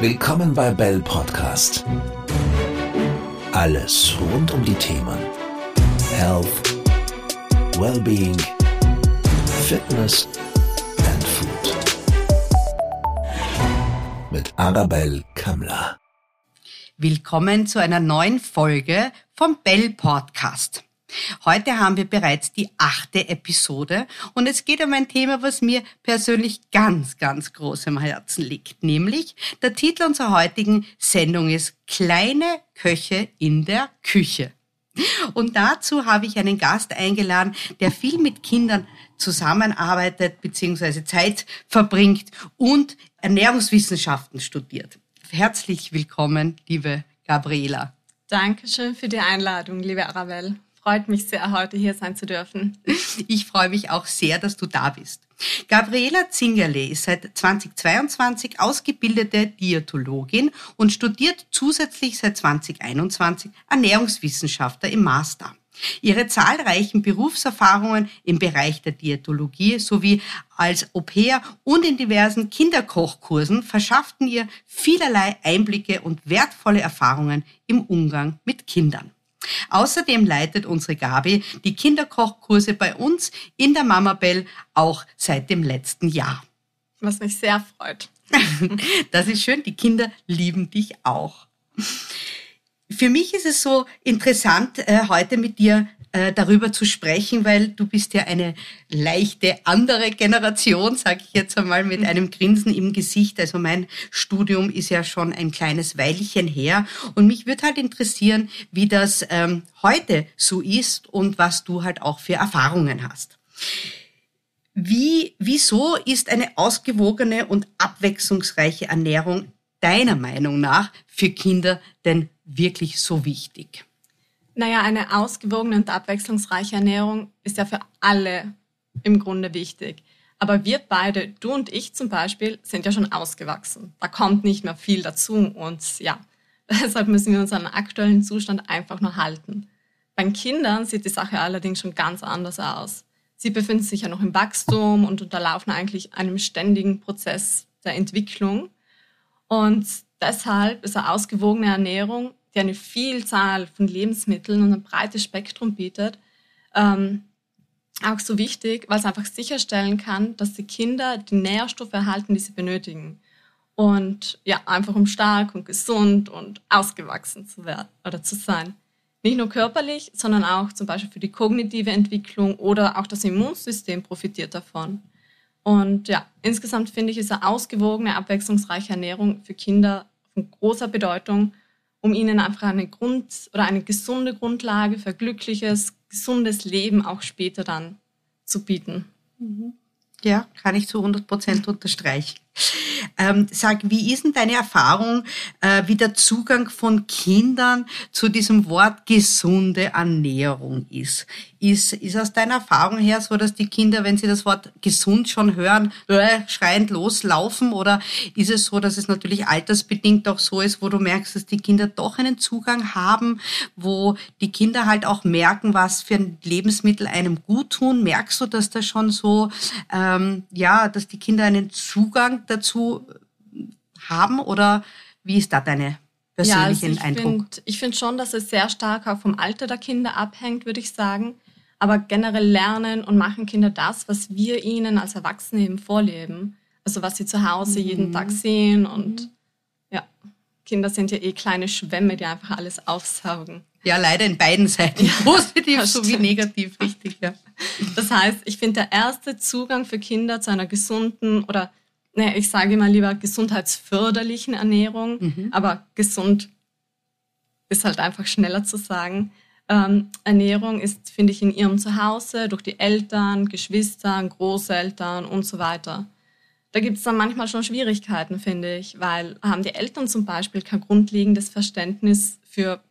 Willkommen bei Bell Podcast. Alles rund um die Themen Health, Wellbeing, Fitness and Food. Mit Arabelle Kammler. Willkommen zu einer neuen Folge vom Bell Podcast. Heute haben wir bereits die achte Episode und es geht um ein Thema, was mir persönlich ganz, ganz groß am Herzen liegt, nämlich der Titel unserer heutigen Sendung ist Kleine Köche in der Küche. Und dazu habe ich einen Gast eingeladen, der viel mit Kindern zusammenarbeitet bzw. Zeit verbringt und Ernährungswissenschaften studiert. Herzlich willkommen, liebe Gabriela. Dankeschön für die Einladung, liebe Arabelle freut mich sehr, heute hier sein zu dürfen. Ich freue mich auch sehr, dass du da bist. Gabriela Zingerle ist seit 2022 ausgebildete Diätologin und studiert zusätzlich seit 2021 Ernährungswissenschaftler im Master. Ihre zahlreichen Berufserfahrungen im Bereich der Diätologie sowie als Au-pair und in diversen Kinderkochkursen verschafften ihr vielerlei Einblicke und wertvolle Erfahrungen im Umgang mit Kindern. Außerdem leitet unsere Gabi die Kinderkochkurse bei uns in der Mama Bell auch seit dem letzten Jahr. Was mich sehr freut. Das ist schön, die Kinder lieben dich auch. Für mich ist es so interessant, äh, heute mit dir äh, darüber zu sprechen, weil du bist ja eine leichte andere Generation, sage ich jetzt einmal mit einem Grinsen im Gesicht. Also mein Studium ist ja schon ein kleines Weilchen her und mich würde halt interessieren, wie das ähm, heute so ist und was du halt auch für Erfahrungen hast. Wie, wieso ist eine ausgewogene und abwechslungsreiche Ernährung deiner Meinung nach für Kinder denn wirklich so wichtig? Naja, eine ausgewogene und abwechslungsreiche Ernährung ist ja für alle im Grunde wichtig. Aber wir beide, du und ich zum Beispiel, sind ja schon ausgewachsen. Da kommt nicht mehr viel dazu und ja, deshalb müssen wir unseren aktuellen Zustand einfach nur halten. Bei Kindern sieht die Sache allerdings schon ganz anders aus. Sie befinden sich ja noch im Wachstum und unterlaufen eigentlich einem ständigen Prozess der Entwicklung. Und deshalb ist eine ausgewogene Ernährung die eine Vielzahl von Lebensmitteln und ein breites Spektrum bietet, ähm, auch so wichtig, weil es einfach sicherstellen kann, dass die Kinder die Nährstoffe erhalten, die sie benötigen. Und ja, einfach um stark und gesund und ausgewachsen zu werden oder zu sein. Nicht nur körperlich, sondern auch zum Beispiel für die kognitive Entwicklung oder auch das Immunsystem profitiert davon. Und ja, insgesamt finde ich, ist eine ausgewogene, abwechslungsreiche Ernährung für Kinder von großer Bedeutung um ihnen einfach eine Grund oder eine gesunde Grundlage für glückliches, gesundes Leben auch später dann zu bieten. Mhm. Ja, kann ich zu 100 Prozent unterstreichen. Ähm, sag, wie ist denn deine Erfahrung, äh, wie der Zugang von Kindern zu diesem Wort gesunde Ernährung ist? Ist, ist aus deiner Erfahrung her so, dass die Kinder, wenn sie das Wort gesund schon hören, äh, schreiend loslaufen? Oder ist es so, dass es natürlich altersbedingt auch so ist, wo du merkst, dass die Kinder doch einen Zugang haben, wo die Kinder halt auch merken, was für ein Lebensmittel einem gut tun? Merkst du, dass da schon so, ähm, ja, dass die Kinder einen Zugang dazu haben? Oder wie ist da deine persönliche ja, also Eindruck? Find, ich finde schon, dass es sehr stark auch vom Alter der Kinder abhängt, würde ich sagen. Aber generell lernen und machen Kinder das, was wir ihnen als Erwachsene eben vorleben. Also was sie zu Hause mhm. jeden Tag sehen. Und mhm. ja, Kinder sind ja eh kleine Schwämme, die einfach alles aufsaugen. Ja, leider in beiden Seiten. Ja, Positiv sowie negativ, richtig, ja. Das heißt, ich finde, der erste Zugang für Kinder zu einer gesunden oder, naja, ich sage immer lieber gesundheitsförderlichen Ernährung, mhm. aber gesund ist halt einfach schneller zu sagen, ähm, Ernährung ist, finde ich, in ihrem Zuhause durch die Eltern, Geschwister, Großeltern und so weiter. Da gibt es dann manchmal schon Schwierigkeiten, finde ich, weil haben die Eltern zum Beispiel kein grundlegendes Verständnis für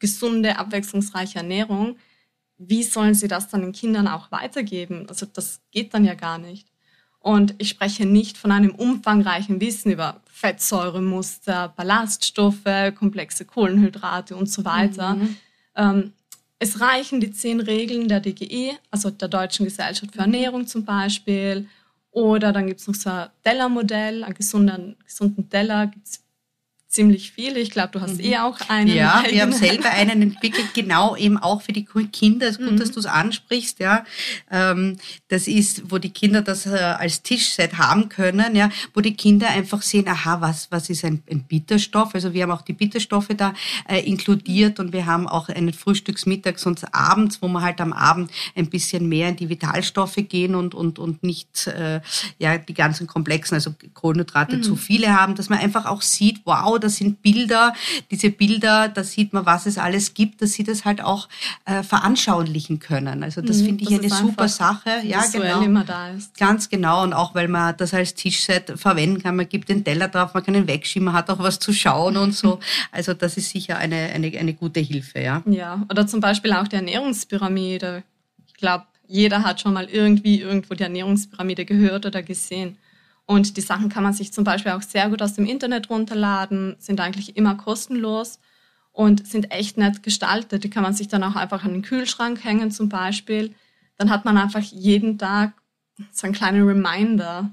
gesunde, abwechslungsreiche Ernährung, wie sollen sie das dann den Kindern auch weitergeben? Also das geht dann ja gar nicht. Und ich spreche nicht von einem umfangreichen Wissen über Fettsäuremuster, Ballaststoffe, komplexe Kohlenhydrate und so weiter. Mhm. Ähm, es reichen die zehn Regeln der DGE, also der Deutschen Gesellschaft für Ernährung zum Beispiel. Oder dann gibt es noch so ein Teller-Modell, einen gesunden, gesunden Teller gibt es ziemlich viele. Ich glaube, du hast mhm. eh auch einen. Ja, wir haben selber einen entwickelt, genau eben auch für die Kinder. Es ist gut, mhm. dass du es ansprichst. Ja, ähm, das ist, wo die Kinder das äh, als Tischset haben können. Ja, wo die Kinder einfach sehen, aha, was was ist ein, ein Bitterstoff? Also wir haben auch die Bitterstoffe da äh, inkludiert und wir haben auch einen Frühstücks, Mittags und Abends, wo wir halt am Abend ein bisschen mehr in die Vitalstoffe gehen und und und nicht äh, ja die ganzen komplexen, also Kohlenhydrate mhm. zu viele haben, dass man einfach auch sieht, wow das sind Bilder, diese Bilder, da sieht man, was es alles gibt, dass sie das halt auch äh, veranschaulichen können. Also das mhm, finde ich eine super Sache. Ja, genau. immer da ist. Ganz genau. Und auch, weil man das als Tischset verwenden kann. Man gibt den Teller drauf, man kann ihn wegschieben, man hat auch was zu schauen und so. Also das ist sicher eine, eine, eine gute Hilfe, ja. Ja, oder zum Beispiel auch die Ernährungspyramide. Ich glaube, jeder hat schon mal irgendwie irgendwo die Ernährungspyramide gehört oder gesehen. Und die Sachen kann man sich zum Beispiel auch sehr gut aus dem Internet runterladen, sind eigentlich immer kostenlos und sind echt nett gestaltet. Die kann man sich dann auch einfach an den Kühlschrank hängen zum Beispiel. Dann hat man einfach jeden Tag so einen kleinen Reminder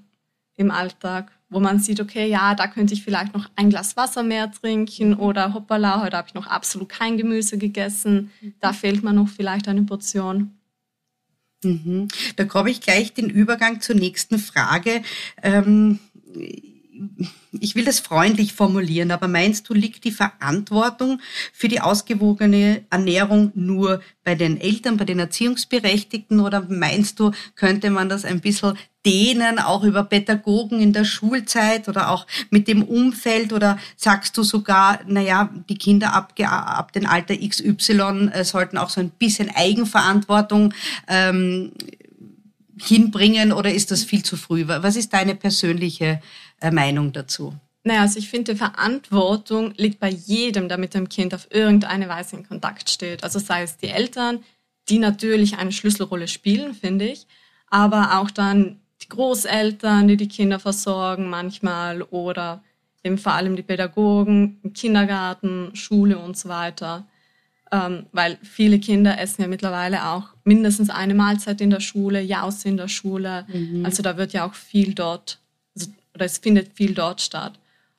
im Alltag, wo man sieht, okay, ja, da könnte ich vielleicht noch ein Glas Wasser mehr trinken oder hoppala, heute habe ich noch absolut kein Gemüse gegessen, da fehlt mir noch vielleicht eine Portion. Mhm. Da komme ich gleich den Übergang zur nächsten Frage. Ähm, ich will das freundlich formulieren, aber meinst du, liegt die Verantwortung für die ausgewogene Ernährung nur bei den Eltern, bei den Erziehungsberechtigten oder meinst du, könnte man das ein bisschen dehnen, auch über Pädagogen in der Schulzeit oder auch mit dem Umfeld oder sagst du sogar, naja, die Kinder ab, ab den Alter XY äh, sollten auch so ein bisschen Eigenverantwortung ähm, hinbringen oder ist das viel zu früh? Was ist deine persönliche äh, Meinung dazu? Naja, also ich finde, Verantwortung liegt bei jedem, der mit dem Kind auf irgendeine Weise in Kontakt steht. Also sei es die Eltern, die natürlich eine Schlüsselrolle spielen, finde ich, aber auch dann Großeltern, die die Kinder versorgen manchmal oder eben vor allem die Pädagogen im Kindergarten, Schule und so weiter. Ähm, weil viele Kinder essen ja mittlerweile auch mindestens eine Mahlzeit in der Schule, Jause in der Schule. Mhm. Also da wird ja auch viel dort, also, oder es findet viel dort statt.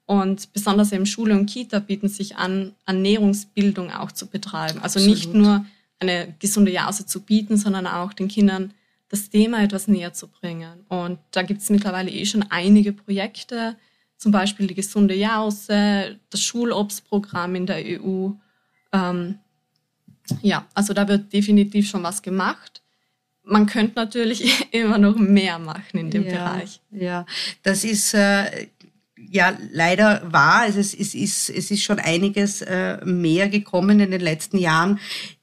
Und besonders eben Schule und Kita bieten sich an, Ernährungsbildung auch zu betreiben. Also Absolut. nicht nur eine gesunde Jause zu bieten, sondern auch den Kindern das Thema etwas näher zu bringen. Und da gibt es mittlerweile eh schon einige Projekte, zum Beispiel die gesunde Jause, das Schulobstprogramm in der EU. Ähm, ja, also da wird definitiv schon was gemacht. Man könnte natürlich immer noch mehr machen in dem ja, Bereich. Ja, das ist äh, ja leider wahr. Es ist, es, ist, es ist schon einiges äh, mehr gekommen in den letzten Jahren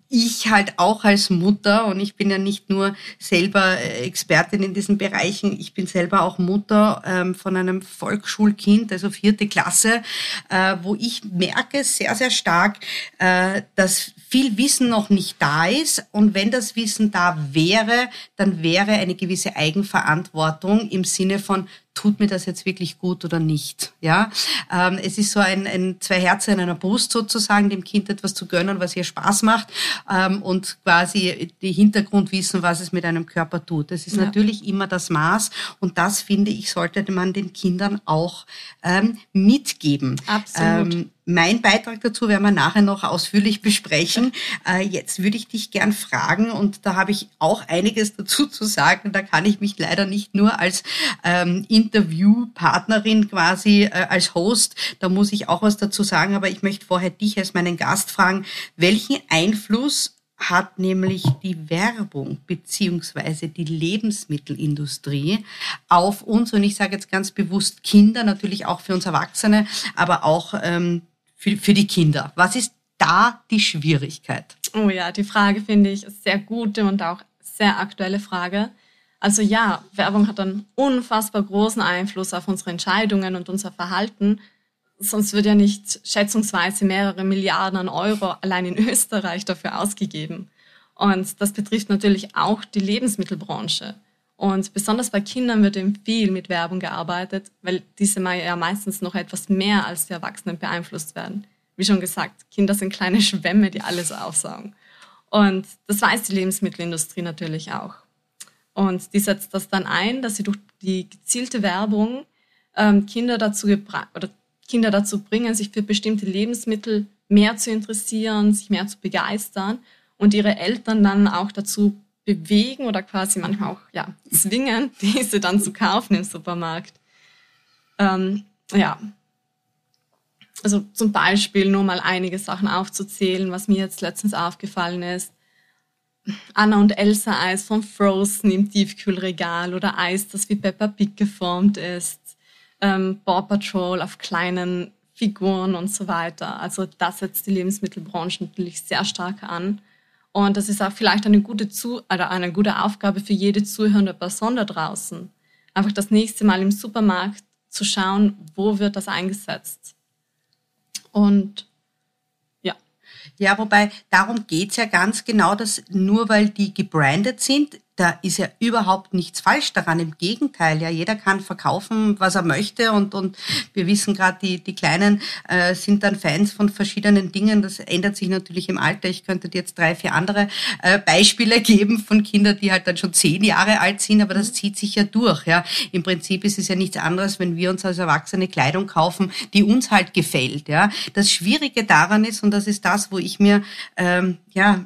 ich halt auch als Mutter, und ich bin ja nicht nur selber äh, Expertin in diesen Bereichen, ich bin selber auch Mutter ähm, von einem Volksschulkind, also vierte Klasse, äh, wo ich merke sehr, sehr stark, äh, dass viel Wissen noch nicht da ist. Und wenn das Wissen da wäre, dann wäre eine gewisse Eigenverantwortung im Sinne von, tut mir das jetzt wirklich gut oder nicht. Ja, ähm, es ist so ein, ein zwei Herzen in einer Brust sozusagen, dem Kind etwas zu gönnen, was ihr Spaß macht ähm, und quasi die Hintergrundwissen, was es mit einem Körper tut. Das ist ja. natürlich immer das Maß und das finde ich sollte man den Kindern auch ähm, mitgeben. Absolut. Ähm, mein Beitrag dazu werden wir nachher noch ausführlich besprechen. Äh, jetzt würde ich dich gern fragen und da habe ich auch einiges dazu zu sagen. Da kann ich mich leider nicht nur als ähm, Interviewpartnerin quasi äh, als Host, da muss ich auch was dazu sagen, aber ich möchte vorher dich als meinen Gast fragen, welchen Einfluss hat nämlich die Werbung beziehungsweise die Lebensmittelindustrie auf uns und ich sage jetzt ganz bewusst Kinder, natürlich auch für uns Erwachsene, aber auch ähm, für, für die Kinder? Was ist da die Schwierigkeit? Oh ja, die Frage finde ich sehr gute und auch sehr aktuelle Frage. Also ja, Werbung hat einen unfassbar großen Einfluss auf unsere Entscheidungen und unser Verhalten. Sonst wird ja nicht schätzungsweise mehrere Milliarden an Euro allein in Österreich dafür ausgegeben. Und das betrifft natürlich auch die Lebensmittelbranche. Und besonders bei Kindern wird eben viel mit Werbung gearbeitet, weil diese ja meistens noch etwas mehr als die Erwachsenen beeinflusst werden. Wie schon gesagt, Kinder sind kleine Schwämme, die alles aufsaugen. Und das weiß die Lebensmittelindustrie natürlich auch. Und die setzt das dann ein, dass sie durch die gezielte Werbung ähm, Kinder dazu oder Kinder dazu bringen, sich für bestimmte Lebensmittel mehr zu interessieren, sich mehr zu begeistern und ihre Eltern dann auch dazu bewegen oder quasi manchmal auch ja, zwingen, diese dann zu kaufen im Supermarkt. Ähm, ja, also zum Beispiel nur mal einige Sachen aufzuzählen, was mir jetzt letztens aufgefallen ist. Anna und Elsa Eis von Frozen im Tiefkühlregal oder Eis, das wie Peppa Pig geformt ist. Ähm, Paw Patrol auf kleinen Figuren und so weiter. Also das setzt die Lebensmittelbranche natürlich sehr stark an. Und das ist auch vielleicht eine gute, Zu oder eine gute Aufgabe für jede zuhörende Person da draußen. Einfach das nächste Mal im Supermarkt zu schauen, wo wird das eingesetzt. Und. Ja, wobei darum geht's ja ganz genau, dass nur weil die gebrandet sind, da ist ja überhaupt nichts falsch daran. Im Gegenteil, ja, jeder kann verkaufen, was er möchte und, und wir wissen gerade, die, die Kleinen äh, sind dann Fans von verschiedenen Dingen. Das ändert sich natürlich im Alter. Ich könnte dir jetzt drei, vier andere äh, Beispiele geben von Kindern, die halt dann schon zehn Jahre alt sind, aber das zieht sich ja durch. Ja. Im Prinzip ist es ja nichts anderes, wenn wir uns als Erwachsene Kleidung kaufen, die uns halt gefällt. Ja. Das Schwierige daran ist, und das ist das, wo ich mir ähm, ja,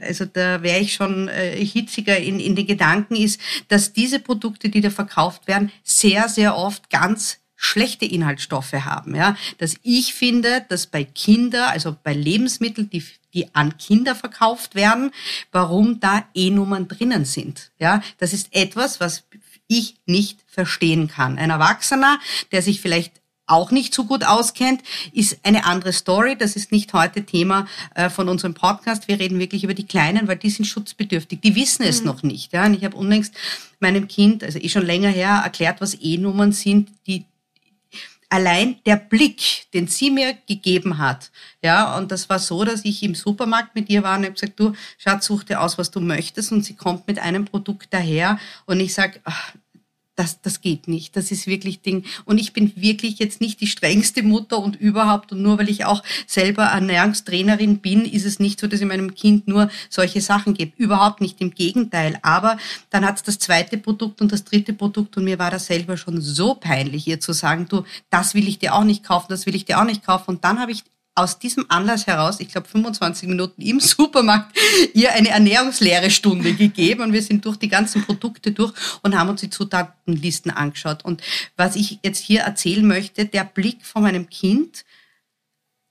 also da wäre ich schon äh, hitziger in, in den Gedanken, ist, dass diese Produkte, die da verkauft werden, sehr, sehr oft ganz schlechte Inhaltsstoffe haben. Ja, dass ich finde, dass bei Kinder, also bei Lebensmitteln, die die an Kinder verkauft werden, warum da E-Nummern drinnen sind. Ja, das ist etwas, was ich nicht verstehen kann. Ein Erwachsener, der sich vielleicht auch nicht so gut auskennt, ist eine andere Story. Das ist nicht heute Thema äh, von unserem Podcast. Wir reden wirklich über die Kleinen, weil die sind schutzbedürftig. Die wissen es mhm. noch nicht. Ja? Und ich habe unlängst meinem Kind, also eh schon länger her, erklärt, was E-Nummern sind, die allein der Blick, den sie mir gegeben hat, ja, und das war so, dass ich im Supermarkt mit ihr war und habe gesagt, du, Schatz, such dir aus, was du möchtest, und sie kommt mit einem Produkt daher und ich sag, das, das geht nicht. Das ist wirklich Ding. Und ich bin wirklich jetzt nicht die strengste Mutter und überhaupt. Und nur weil ich auch selber Ernährungstrainerin bin, ist es nicht so, dass ich meinem Kind nur solche Sachen gebe. Überhaupt nicht. Im Gegenteil. Aber dann hat es das zweite Produkt und das dritte Produkt und mir war das selber schon so peinlich, ihr zu sagen, du, das will ich dir auch nicht kaufen, das will ich dir auch nicht kaufen. Und dann habe ich aus diesem Anlass heraus, ich glaube 25 Minuten im Supermarkt, ihr eine Ernährungslehrestunde gegeben und wir sind durch die ganzen Produkte durch und haben uns die Zutatenlisten angeschaut. Und was ich jetzt hier erzählen möchte, der Blick von meinem Kind,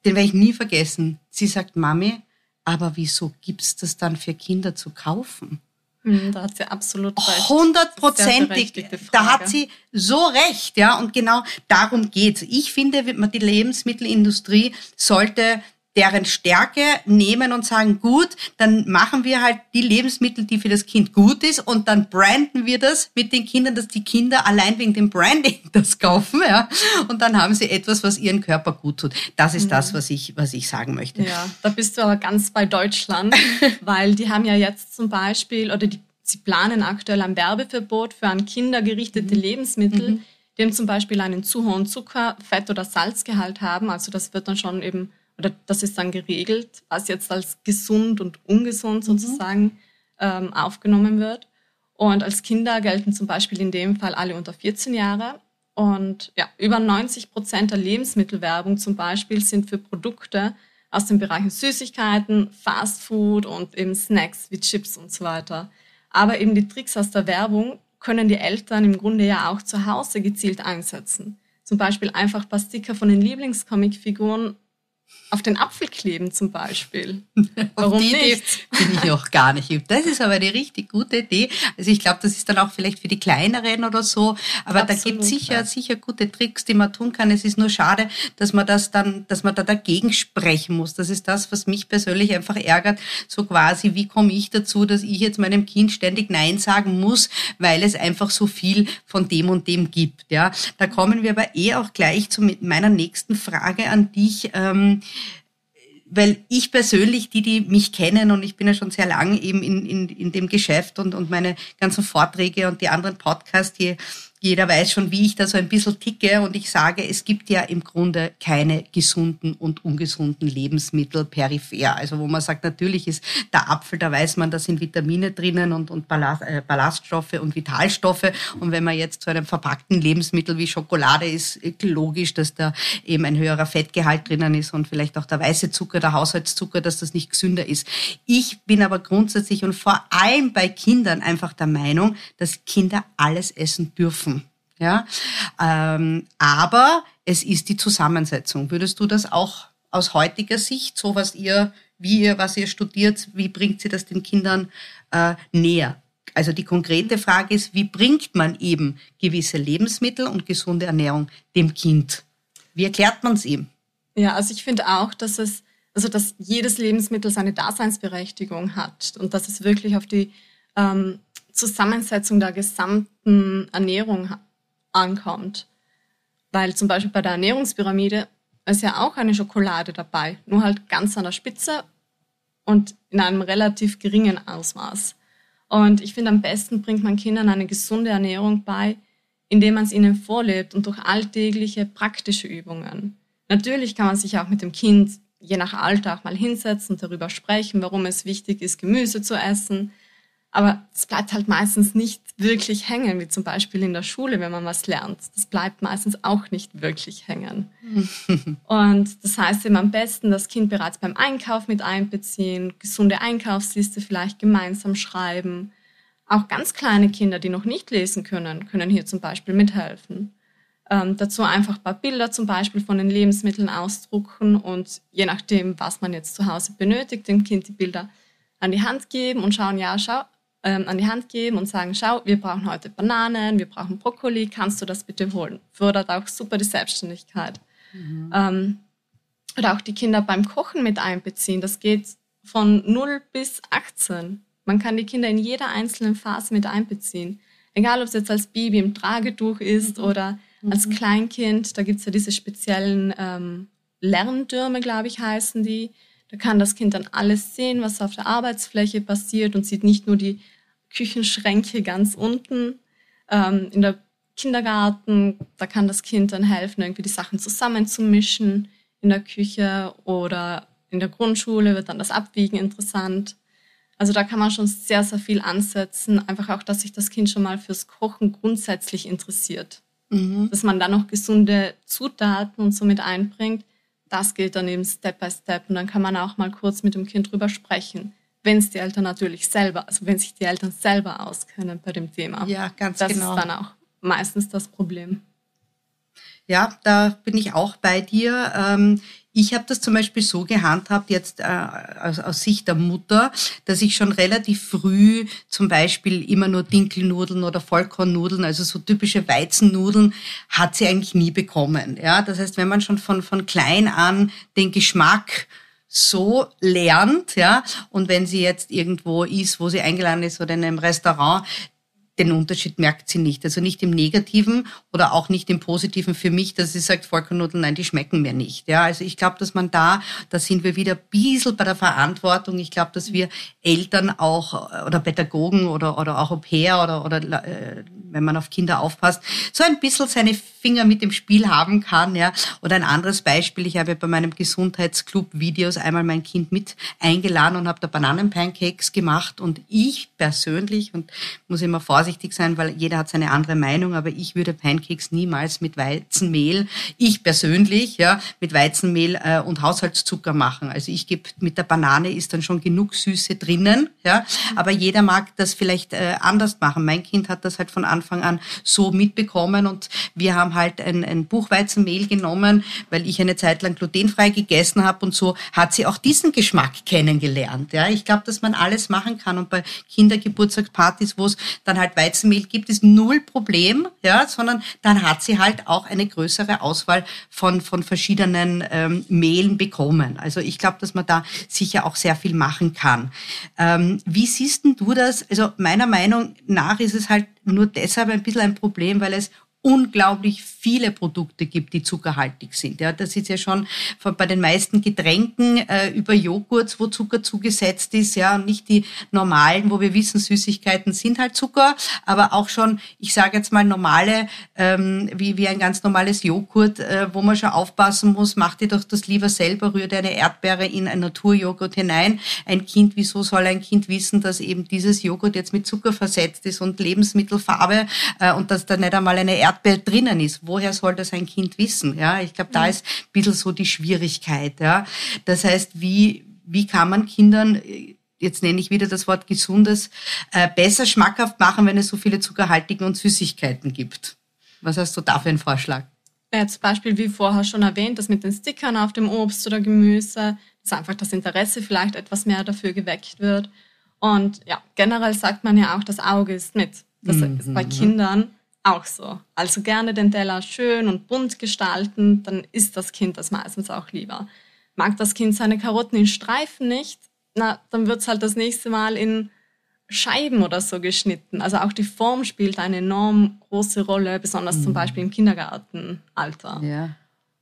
den werde ich nie vergessen. Sie sagt, Mami, aber wieso gibt's das dann für Kinder zu kaufen? Hm, da hat sie absolut recht. Hundertprozentig. Da hat sie so recht, ja. Und genau darum geht's. Ich finde, die Lebensmittelindustrie sollte deren Stärke nehmen und sagen, gut, dann machen wir halt die Lebensmittel, die für das Kind gut ist und dann branden wir das mit den Kindern, dass die Kinder allein wegen dem Branding das kaufen, ja. Und dann haben sie etwas, was ihren Körper gut tut. Das ist mhm. das, was ich, was ich sagen möchte. Ja, da bist du aber ganz bei Deutschland, weil die haben ja jetzt zum Beispiel, oder die, sie planen aktuell ein Werbeverbot für an Kinder gerichtete mhm. Lebensmittel, mhm. die zum Beispiel einen zu hohen Zucker, Fett oder Salzgehalt haben. Also das wird dann schon eben oder das ist dann geregelt, was jetzt als gesund und ungesund mhm. sozusagen mhm. ähm, aufgenommen wird. Und als Kinder gelten zum Beispiel in dem Fall alle unter 14 Jahre. Und ja, über 90 Prozent der Lebensmittelwerbung zum Beispiel sind für Produkte aus den Bereichen Süßigkeiten, Fast Food und eben Snacks wie Chips und so weiter. Aber eben die Tricks aus der Werbung können die Eltern im Grunde ja auch zu Hause gezielt einsetzen. Zum Beispiel einfach ein paar Sticker von den Lieblingscomicfiguren auf den Apfel kleben zum Beispiel. Warum die nicht? bin ich auch gar nicht. Das ist aber eine richtig gute Idee. Also ich glaube, das ist dann auch vielleicht für die Kleineren oder so. Aber Absolut, da gibt es sicher, ja. sicher gute Tricks, die man tun kann. Es ist nur schade, dass man das dann, dass man da dagegen sprechen muss. Das ist das, was mich persönlich einfach ärgert. So quasi, wie komme ich dazu, dass ich jetzt meinem Kind ständig Nein sagen muss, weil es einfach so viel von dem und dem gibt. Ja, da kommen wir aber eh auch gleich zu meiner nächsten Frage an dich. Ähm, weil ich persönlich, die, die mich kennen, und ich bin ja schon sehr lang eben in, in, in dem Geschäft und, und meine ganzen Vorträge und die anderen Podcasts, die jeder weiß schon, wie ich da so ein bisschen ticke und ich sage, es gibt ja im Grunde keine gesunden und ungesunden Lebensmittel peripher. Also wo man sagt, natürlich ist der Apfel, da weiß man, da sind Vitamine drinnen und, und äh, Ballaststoffe und Vitalstoffe. Und wenn man jetzt zu einem verpackten Lebensmittel wie Schokolade ist, logisch, dass da eben ein höherer Fettgehalt drinnen ist und vielleicht auch der weiße Zucker, der Haushaltszucker, dass das nicht gesünder ist. Ich bin aber grundsätzlich und vor allem bei Kindern einfach der Meinung, dass Kinder alles essen dürfen. Ja, ähm, aber es ist die Zusammensetzung. Würdest du das auch aus heutiger Sicht, so was ihr, wie ihr, was ihr studiert, wie bringt sie das den Kindern äh, näher? Also die konkrete Frage ist, wie bringt man eben gewisse Lebensmittel und gesunde Ernährung dem Kind? Wie erklärt man es ihm? Ja, also ich finde auch, dass es, also dass jedes Lebensmittel seine Daseinsberechtigung hat und dass es wirklich auf die ähm, Zusammensetzung der gesamten Ernährung ankommt. Weil zum Beispiel bei der Ernährungspyramide ist ja auch eine Schokolade dabei, nur halt ganz an der Spitze und in einem relativ geringen Ausmaß. Und ich finde, am besten bringt man Kindern eine gesunde Ernährung bei, indem man es ihnen vorlebt und durch alltägliche praktische Übungen. Natürlich kann man sich auch mit dem Kind je nach Alter auch mal hinsetzen und darüber sprechen, warum es wichtig ist, Gemüse zu essen, aber es bleibt halt meistens nicht wirklich hängen, wie zum Beispiel in der Schule, wenn man was lernt. Das bleibt meistens auch nicht wirklich hängen. und das heißt eben am besten, das Kind bereits beim Einkauf mit einbeziehen, gesunde Einkaufsliste vielleicht gemeinsam schreiben. Auch ganz kleine Kinder, die noch nicht lesen können, können hier zum Beispiel mithelfen. Ähm, dazu einfach ein paar Bilder zum Beispiel von den Lebensmitteln ausdrucken und je nachdem, was man jetzt zu Hause benötigt, dem Kind die Bilder an die Hand geben und schauen, ja, schau, ähm, an die Hand geben und sagen, schau, wir brauchen heute Bananen, wir brauchen Brokkoli, kannst du das bitte holen? Fördert auch super die Selbstständigkeit. Mhm. Ähm, oder auch die Kinder beim Kochen mit einbeziehen. Das geht von 0 bis 18. Man kann die Kinder in jeder einzelnen Phase mit einbeziehen. Egal, ob es jetzt als Baby im Tragetuch ist mhm. oder mhm. als Kleinkind. Da gibt es ja diese speziellen ähm, Lerntürme, glaube ich, heißen die. Da kann das Kind dann alles sehen, was auf der Arbeitsfläche passiert und sieht nicht nur die Küchenschränke ganz unten. Ähm, in der Kindergarten, da kann das Kind dann helfen, irgendwie die Sachen zusammenzumischen in der Küche oder in der Grundschule wird dann das Abwiegen interessant. Also da kann man schon sehr, sehr viel ansetzen. Einfach auch, dass sich das Kind schon mal fürs Kochen grundsätzlich interessiert. Mhm. Dass man da noch gesunde Zutaten und so mit einbringt. Das geht dann eben Step by Step. Und dann kann man auch mal kurz mit dem Kind drüber sprechen wenn es die Eltern natürlich selber, also wenn sich die Eltern selber auskennen bei dem Thema. Ja, ganz das genau. Das ist dann auch meistens das Problem. Ja, da bin ich auch bei dir. Ich habe das zum Beispiel so gehandhabt, jetzt äh, aus, aus, Sicht der Mutter, dass ich schon relativ früh zum Beispiel immer nur Dinkelnudeln oder Vollkornnudeln, also so typische Weizennudeln, hat sie eigentlich nie bekommen. Ja, das heißt, wenn man schon von, von klein an den Geschmack so lernt, ja, und wenn sie jetzt irgendwo ist, wo sie eingeladen ist oder in einem Restaurant, den Unterschied merkt sie nicht. Also nicht im Negativen oder auch nicht im Positiven für mich, dass sie sagt, Vollkornnudeln, nein, die schmecken mir nicht. Ja, also ich glaube, dass man da, da sind wir wieder ein bisschen bei der Verantwortung. Ich glaube, dass wir Eltern auch oder Pädagogen oder, oder auch Au pair oder, oder äh, wenn man auf Kinder aufpasst, so ein bisschen seine Finger mit dem Spiel haben kann. Ja. Oder ein anderes Beispiel, ich habe bei meinem Gesundheitsclub Videos einmal mein Kind mit eingeladen und habe da Bananenpancakes gemacht und ich persönlich, und muss immer vorsichtig sein, weil jeder hat seine andere Meinung, aber ich würde Pancakes niemals mit Weizenmehl, ich persönlich, ja, mit Weizenmehl äh, und Haushaltszucker machen. Also ich gebe mit der Banane ist dann schon genug Süße drinnen, ja, aber jeder mag das vielleicht äh, anders machen. Mein Kind hat das halt von Anfang an so mitbekommen und wir haben halt ein, ein Buchweizenmehl genommen, weil ich eine Zeit lang glutenfrei gegessen habe und so hat sie auch diesen Geschmack kennengelernt. Ja, ich glaube, dass man alles machen kann und bei Kindergeburtstagspartys, wo es dann halt Weizenmehl gibt, ist null Problem, ja, sondern dann hat sie halt auch eine größere Auswahl von, von verschiedenen ähm, Mehlen bekommen. Also ich glaube, dass man da sicher auch sehr viel machen kann. Ähm, wie siehst du das? Also meiner Meinung nach ist es halt nur deshalb ein bisschen ein Problem, weil es unglaublich viele Produkte gibt, die zuckerhaltig sind. Ja, das ist ja schon von, bei den meisten Getränken äh, über Joghurts, wo Zucker zugesetzt ist, ja, nicht die normalen, wo wir wissen, Süßigkeiten sind halt Zucker, aber auch schon, ich sage jetzt mal normale, ähm, wie, wie ein ganz normales Joghurt, äh, wo man schon aufpassen muss, macht ihr doch das lieber selber, rührt eine Erdbeere in ein Naturjoghurt hinein. Ein Kind, wieso soll ein Kind wissen, dass eben dieses Joghurt jetzt mit Zucker versetzt ist und Lebensmittelfarbe äh, und dass da nicht einmal eine Erdbeere drinnen ist? Woher soll das ein Kind wissen? Ja, ich glaube, da ist ein bisschen so die Schwierigkeit. Ja, das heißt, wie wie kann man Kindern jetzt nenne ich wieder das Wort gesundes, äh, besser schmackhaft machen, wenn es so viele zuckerhaltigen und Süßigkeiten gibt. Was hast du da für einen Vorschlag? Ja, zum Beispiel, wie vorher schon erwähnt, das mit den Stickern auf dem Obst oder Gemüse, dass einfach das Interesse vielleicht etwas mehr dafür geweckt wird. Und ja, generell sagt man ja auch, das Auge ist mit. Das mhm. ist bei Kindern auch so. Also gerne den Teller schön und bunt gestalten, dann isst das Kind das meistens auch lieber. Mag das Kind seine Karotten in Streifen nicht, na, dann wird es halt das nächste Mal in Scheiben oder so geschnitten. Also auch die Form spielt eine enorm große Rolle, besonders mhm. zum Beispiel im Kindergartenalter. Ja.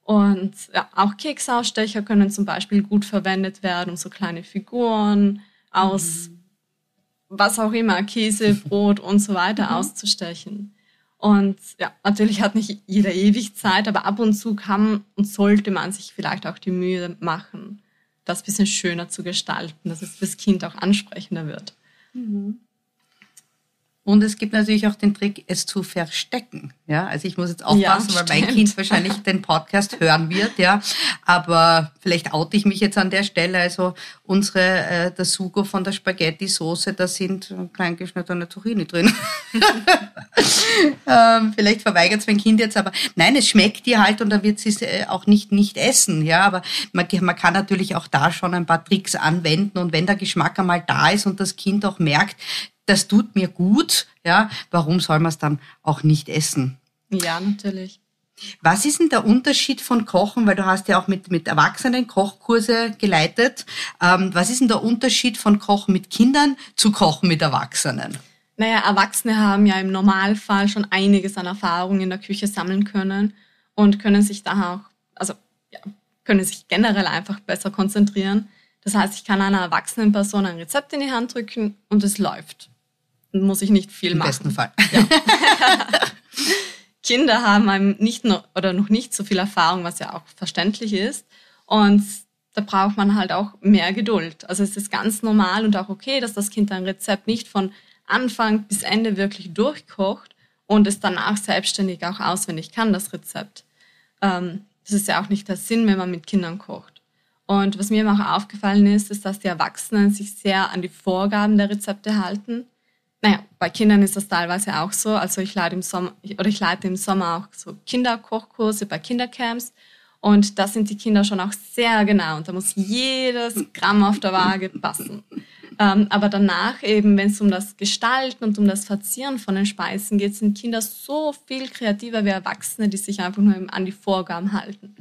Und ja, auch Keksausstecher können zum Beispiel gut verwendet werden, um so kleine Figuren aus mhm. was auch immer, Käse, Brot und so weiter mhm. auszustechen. Und ja, natürlich hat nicht jeder ewig Zeit, aber ab und zu kann und sollte man sich vielleicht auch die Mühe machen, das bisschen schöner zu gestalten, dass es fürs Kind auch ansprechender wird. Mhm. Und es gibt natürlich auch den Trick, es zu verstecken. Ja, also ich muss jetzt aufpassen, ja, weil mein Kind wahrscheinlich den Podcast hören wird. Ja, aber vielleicht oute ich mich jetzt an der Stelle. Also unsere äh, der Sugo von der Spaghetti-Soße, da sind kleingeschnittene Zucchini drin. ähm, vielleicht verweigert es mein Kind jetzt, aber nein, es schmeckt ihr halt und dann wird sie es äh, auch nicht nicht essen. Ja, aber man, man kann natürlich auch da schon ein paar Tricks anwenden und wenn der Geschmack einmal da ist und das Kind auch merkt, das tut mir gut, ja, warum soll man es dann auch nicht essen? Ja, natürlich. Was ist denn der Unterschied von Kochen, weil du hast ja auch mit, mit Erwachsenen Kochkurse geleitet. Ähm, was ist denn der Unterschied von Kochen mit Kindern zu Kochen mit Erwachsenen? Naja, Erwachsene haben ja im Normalfall schon einiges an Erfahrung in der Küche sammeln können und können sich da auch, also ja, können sich generell einfach besser konzentrieren. Das heißt, ich kann einer erwachsenen Person ein Rezept in die Hand drücken und es läuft muss ich nicht viel Im machen. Im besten Fall. Ja. Kinder haben nicht noch, oder noch nicht so viel Erfahrung, was ja auch verständlich ist. Und da braucht man halt auch mehr Geduld. Also es ist ganz normal und auch okay, dass das Kind ein Rezept nicht von Anfang bis Ende wirklich durchkocht und es danach selbstständig auch auswendig kann, das Rezept. Ähm, das ist ja auch nicht der Sinn, wenn man mit Kindern kocht. Und was mir auch aufgefallen ist, ist, dass die Erwachsenen sich sehr an die Vorgaben der Rezepte halten naja, bei Kindern ist das teilweise auch so. Also ich leite im Sommer oder ich leite im Sommer auch so Kinderkochkurse bei Kindercamps. Und da sind die Kinder schon auch sehr genau und da muss jedes Gramm auf der Waage passen. Ähm, aber danach eben, wenn es um das Gestalten und um das Verzieren von den Speisen geht, sind Kinder so viel kreativer wie Erwachsene, die sich einfach nur an die Vorgaben halten.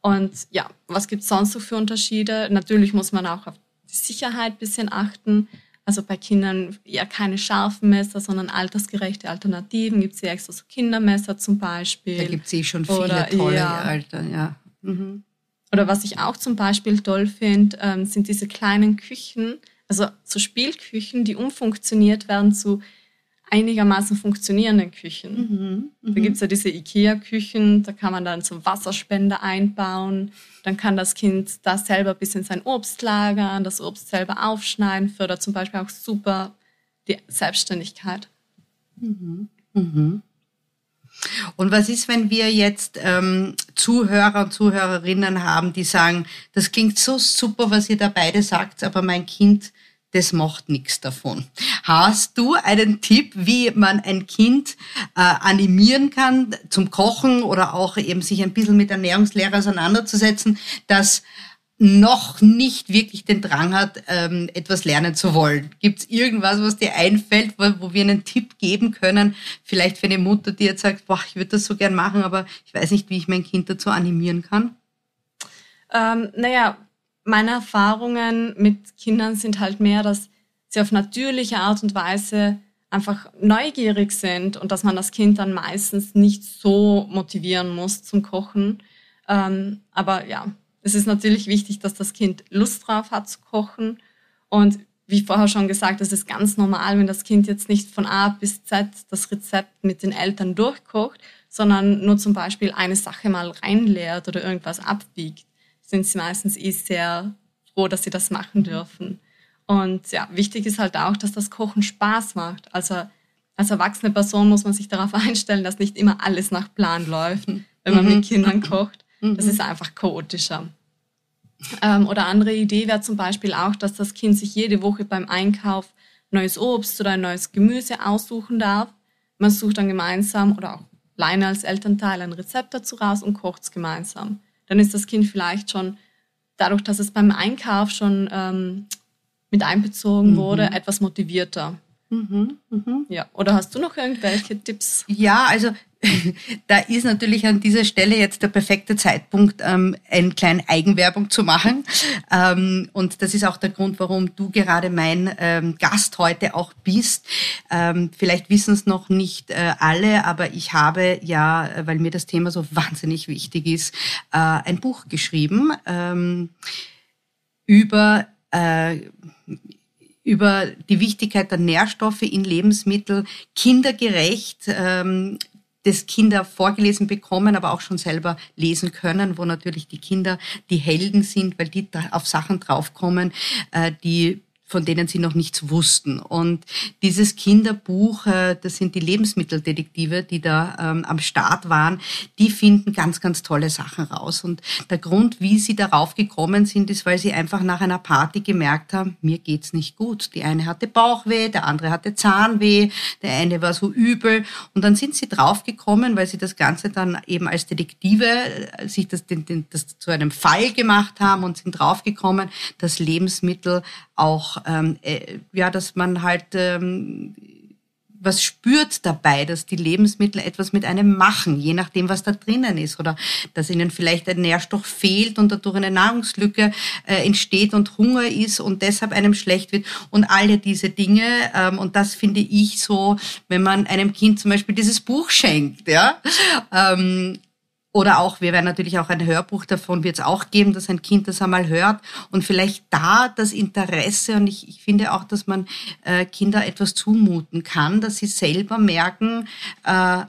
Und ja, was gibt es sonst so für Unterschiede? Natürlich muss man auch auf die Sicherheit ein bisschen achten. Also bei Kindern ja keine scharfen Messer, sondern altersgerechte Alternativen. Gibt es ja extra so Kindermesser zum Beispiel. Da gibt es eh schon viele Oder, tolle ja. Alter, ja. Mhm. Oder was ich auch zum Beispiel toll finde, ähm, sind diese kleinen Küchen, also so Spielküchen, die umfunktioniert werden zu einigermaßen funktionierenden Küchen. Mhm, da mhm. gibt es ja diese IKEA-Küchen, da kann man dann so Wasserspender einbauen. Dann kann das Kind da selber ein bisschen sein Obst lagern, das Obst selber aufschneiden, fördert zum Beispiel auch super die Selbstständigkeit. Mhm. Mhm. Und was ist, wenn wir jetzt ähm, Zuhörer und Zuhörerinnen haben, die sagen, das klingt so super, was ihr da beide sagt, aber mein Kind das macht nichts davon. Hast du einen Tipp, wie man ein Kind äh, animieren kann zum Kochen oder auch eben sich ein bisschen mit Ernährungslehre auseinanderzusetzen, das noch nicht wirklich den Drang hat, ähm, etwas lernen zu wollen. Gibt es irgendwas, was dir einfällt, wo, wo, wir einen Tipp geben können? Vielleicht für eine Mutter, die jetzt sagt, boah, ich würde das so gern machen, aber ich weiß nicht, wie ich mein Kind dazu animieren kann. Ähm, naja, meine Erfahrungen mit Kindern sind halt mehr, dass sie auf natürliche Art und Weise einfach neugierig sind und dass man das Kind dann meistens nicht so motivieren muss zum Kochen. Ähm, aber ja, es ist natürlich wichtig, dass das Kind Lust drauf hat zu kochen. Und wie vorher schon gesagt, es ist ganz normal, wenn das Kind jetzt nicht von A bis Z das Rezept mit den Eltern durchkocht, sondern nur zum Beispiel eine Sache mal reinleert oder irgendwas abwiegt, sind sie meistens eh sehr froh, dass sie das machen dürfen. Und ja, wichtig ist halt auch, dass das Kochen Spaß macht. Also als erwachsene Person muss man sich darauf einstellen, dass nicht immer alles nach Plan läuft, wenn man mhm. mit Kindern kocht. Das mhm. ist einfach chaotischer. Ähm, oder andere Idee wäre zum Beispiel auch, dass das Kind sich jede Woche beim Einkauf neues Obst oder ein neues Gemüse aussuchen darf. Man sucht dann gemeinsam oder auch alleine als Elternteil ein Rezept dazu raus und kocht es gemeinsam. Dann ist das Kind vielleicht schon, dadurch, dass es beim Einkauf schon ähm, mit einbezogen mhm. wurde, etwas motivierter. Mhm, mh. Ja, oder hast du noch irgendwelche Tipps? Ja, also da ist natürlich an dieser Stelle jetzt der perfekte Zeitpunkt, ähm, eine kleine Eigenwerbung zu machen. Ähm, und das ist auch der Grund, warum du gerade mein ähm, Gast heute auch bist. Ähm, vielleicht wissen es noch nicht äh, alle, aber ich habe ja, weil mir das Thema so wahnsinnig wichtig ist, äh, ein Buch geschrieben ähm, über äh, über die Wichtigkeit der Nährstoffe in Lebensmitteln kindergerecht ähm, das Kinder vorgelesen bekommen, aber auch schon selber lesen können, wo natürlich die Kinder die Helden sind, weil die auf Sachen draufkommen, äh, die von denen sie noch nichts wussten. Und dieses Kinderbuch, äh, das sind die Lebensmitteldetektive, die da ähm, am Start waren, die finden ganz, ganz tolle Sachen raus. Und der Grund, wie sie darauf gekommen sind, ist, weil sie einfach nach einer Party gemerkt haben, mir geht's nicht gut. Die eine hatte Bauchweh, der andere hatte Zahnweh, der eine war so übel. Und dann sind sie draufgekommen, weil sie das Ganze dann eben als Detektive äh, sich das, den, den, das zu einem Fall gemacht haben und sind draufgekommen, dass Lebensmittel auch, ähm, äh, ja, dass man halt ähm, was spürt dabei, dass die Lebensmittel etwas mit einem machen, je nachdem, was da drinnen ist. Oder dass ihnen vielleicht ein Nährstoff fehlt und dadurch eine Nahrungslücke äh, entsteht und Hunger ist und deshalb einem schlecht wird. Und alle diese Dinge. Ähm, und das finde ich so, wenn man einem Kind zum Beispiel dieses Buch schenkt, ja. Ähm, oder auch, wir werden natürlich auch ein Hörbuch davon wird es auch geben, dass ein Kind das einmal hört. Und vielleicht da das Interesse und ich, ich finde auch, dass man äh, Kinder etwas zumuten kann, dass sie selber merken, äh,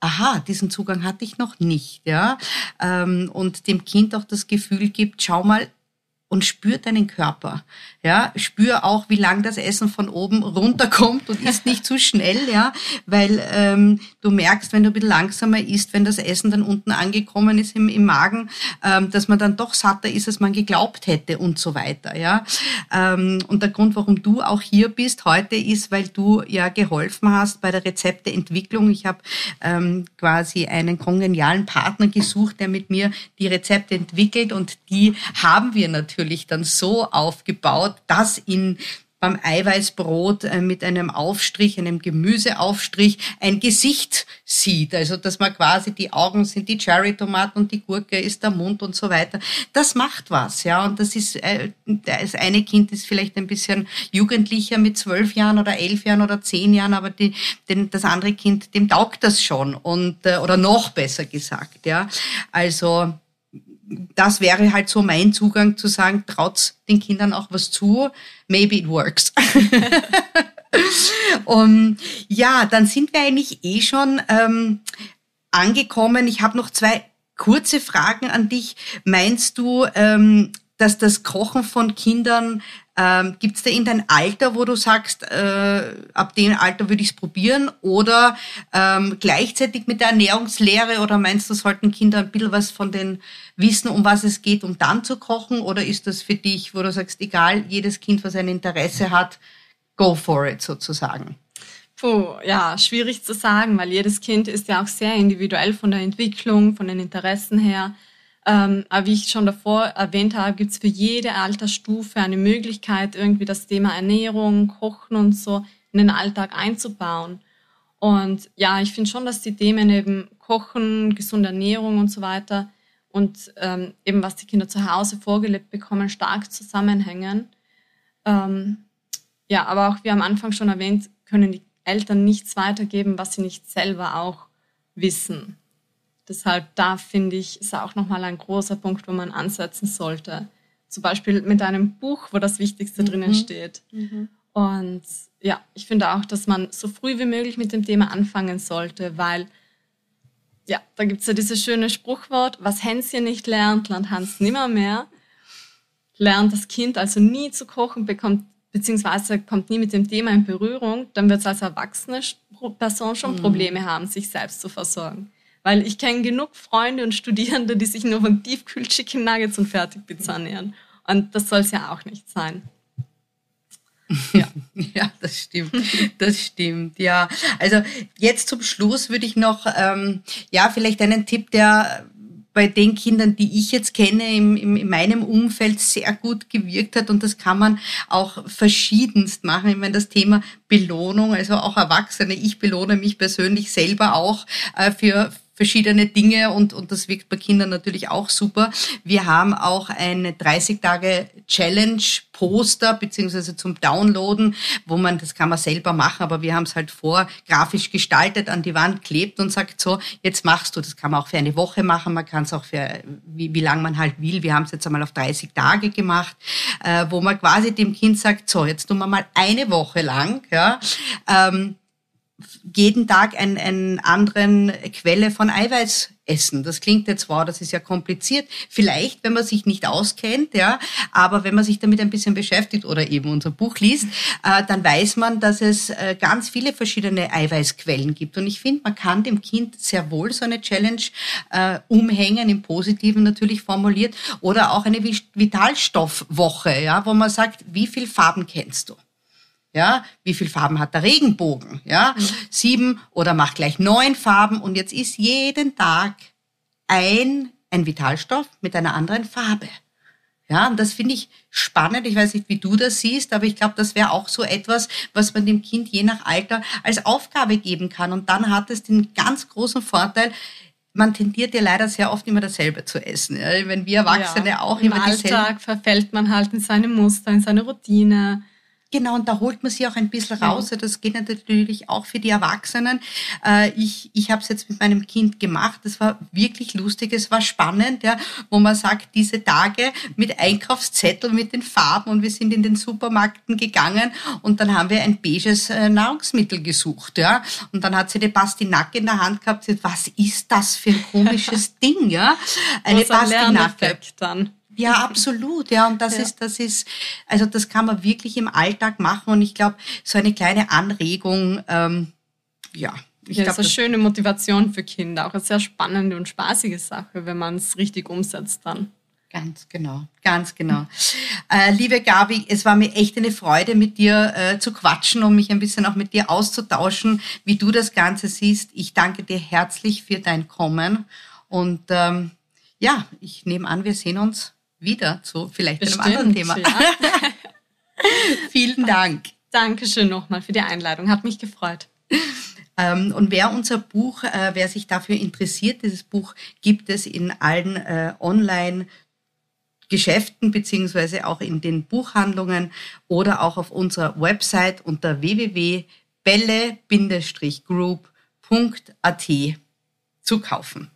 aha, diesen Zugang hatte ich noch nicht, ja, ähm, und dem Kind auch das Gefühl gibt, schau mal, und spür deinen Körper. Ja, spür auch, wie lang das Essen von oben runterkommt und isst nicht zu schnell, ja, weil ähm, du merkst, wenn du ein bisschen langsamer isst, wenn das Essen dann unten angekommen ist im, im Magen, ähm, dass man dann doch satter ist, als man geglaubt hätte und so weiter, ja. Ähm, und der Grund, warum du auch hier bist heute, ist, weil du ja geholfen hast bei der Rezepteentwicklung. Ich habe ähm, quasi einen kongenialen Partner gesucht, der mit mir die Rezepte entwickelt und die haben wir natürlich natürlich dann so aufgebaut, dass in beim Eiweißbrot äh, mit einem Aufstrich, einem Gemüseaufstrich, ein Gesicht sieht. Also, dass man quasi die Augen sind die Cherry-Tomaten und die Gurke ist der Mund und so weiter. Das macht was, ja. Und das ist, äh, das eine Kind ist vielleicht ein bisschen jugendlicher mit zwölf Jahren oder elf Jahren oder zehn Jahren, aber die, den, das andere Kind, dem taugt das schon und, äh, oder noch besser gesagt, ja. Also, das wäre halt so mein Zugang zu sagen, traut den Kindern auch was zu, maybe it works. Und ja, dann sind wir eigentlich eh schon ähm, angekommen. Ich habe noch zwei kurze Fragen an dich. Meinst du, ähm, dass das Kochen von Kindern ähm, Gibt es da irgendein Alter, wo du sagst, äh, ab dem Alter würde ich es probieren? Oder ähm, gleichzeitig mit der Ernährungslehre? Oder meinst du, sollten Kinder ein bisschen was von den wissen, um was es geht, um dann zu kochen? Oder ist das für dich, wo du sagst, egal, jedes Kind, was ein Interesse hat, go for it sozusagen? Puh, ja, schwierig zu sagen, weil jedes Kind ist ja auch sehr individuell von der Entwicklung, von den Interessen her. Ähm, aber wie ich schon davor erwähnt habe, gibt es für jede Altersstufe eine Möglichkeit, irgendwie das Thema Ernährung, Kochen und so in den Alltag einzubauen. Und ja, ich finde schon, dass die Themen eben Kochen, gesunde Ernährung und so weiter und ähm, eben was die Kinder zu Hause vorgelebt bekommen, stark zusammenhängen. Ähm, ja, aber auch wie am Anfang schon erwähnt, können die Eltern nichts weitergeben, was sie nicht selber auch wissen. Deshalb da finde ich, ist auch nochmal ein großer Punkt, wo man ansetzen sollte. Zum Beispiel mit einem Buch, wo das Wichtigste mhm. drinnen steht. Mhm. Und ja, ich finde auch, dass man so früh wie möglich mit dem Thema anfangen sollte, weil ja, da gibt es ja dieses schöne Spruchwort, was Hänschen nicht lernt, lernt Hans nimmer mehr. Lernt das Kind also nie zu kochen, bekommt beziehungsweise kommt nie mit dem Thema in Berührung, dann wird es als erwachsene Person schon mhm. Probleme haben, sich selbst zu versorgen. Weil ich kenne genug Freunde und Studierende, die sich nur von Tiefkühl-Chicken Nuggets und Fertigpizza ernähren. Und das soll es ja auch nicht sein. Ja. ja, das stimmt. Das stimmt, ja. Also jetzt zum Schluss würde ich noch, ähm, ja, vielleicht einen Tipp, der bei den Kindern, die ich jetzt kenne, im, im, in meinem Umfeld sehr gut gewirkt hat. Und das kann man auch verschiedenst machen. Ich meine, das Thema Belohnung, also auch Erwachsene, ich belohne mich persönlich selber auch äh, für verschiedene Dinge und, und das wirkt bei Kindern natürlich auch super. Wir haben auch eine 30 Tage Challenge Poster beziehungsweise zum Downloaden, wo man, das kann man selber machen, aber wir haben es halt vor, grafisch gestaltet, an die Wand klebt und sagt so, jetzt machst du, das kann man auch für eine Woche machen, man kann es auch für, wie, wie lange man halt will, wir haben es jetzt einmal auf 30 Tage gemacht, äh, wo man quasi dem Kind sagt, so, jetzt tun wir mal eine Woche lang, ja, ähm, jeden Tag einen, einen anderen Quelle von Eiweiß essen. Das klingt jetzt, wow, das ist ja kompliziert. Vielleicht, wenn man sich nicht auskennt, ja, aber wenn man sich damit ein bisschen beschäftigt oder eben unser Buch liest, äh, dann weiß man, dass es äh, ganz viele verschiedene Eiweißquellen gibt. Und ich finde, man kann dem Kind sehr wohl so eine Challenge äh, umhängen, im Positiven natürlich formuliert, oder auch eine Vitalstoffwoche, ja, wo man sagt, wie viel Farben kennst du? Ja, wie viel Farben hat der Regenbogen? Ja, mhm. sieben oder mach gleich neun Farben und jetzt ist jeden Tag ein, ein Vitalstoff mit einer anderen Farbe. Ja, und das finde ich spannend. Ich weiß nicht, wie du das siehst, aber ich glaube, das wäre auch so etwas, was man dem Kind je nach Alter als Aufgabe geben kann. Und dann hat es den ganz großen Vorteil, man tendiert ja leider sehr oft immer dasselbe zu essen. Ja? Wenn wir Erwachsene ja, auch im immer. Im Alltag verfällt man halt in seine Muster, in seine Routine. Genau, und da holt man sie auch ein bisschen raus. Ja. Das geht natürlich auch für die Erwachsenen. Äh, ich ich habe es jetzt mit meinem Kind gemacht. Das war wirklich lustig, es war spannend, ja, wo man sagt, diese Tage mit Einkaufszettel, mit den Farben und wir sind in den Supermärkten gegangen und dann haben wir ein beiges äh, Nahrungsmittel gesucht. Ja. Und dann hat sie eine Pastinacke in der Hand gehabt. Sie hat, was ist das für ein komisches Ding? Ja? Eine Pastinacke. dann. Ja, absolut. Ja, und das ja. ist, das ist, also das kann man wirklich im Alltag machen. Und ich glaube, so eine kleine Anregung, ähm, ja. Ich ja, glaub, ist eine schöne Motivation für Kinder, auch eine sehr spannende und spaßige Sache, wenn man es richtig umsetzt dann. Ganz genau, ganz genau. Äh, liebe Gabi, es war mir echt eine Freude, mit dir äh, zu quatschen und mich ein bisschen auch mit dir auszutauschen, wie du das Ganze siehst. Ich danke dir herzlich für dein Kommen und ähm, ja, ich nehme an, wir sehen uns wieder zu vielleicht Bestimmt, einem anderen Thema. Ja. Vielen Dank. Dankeschön nochmal für die Einladung. Hat mich gefreut. Ähm, und wer unser Buch, äh, wer sich dafür interessiert, dieses Buch gibt es in allen äh, Online- Geschäften beziehungsweise auch in den Buchhandlungen oder auch auf unserer Website unter www.belle-group.at zu kaufen.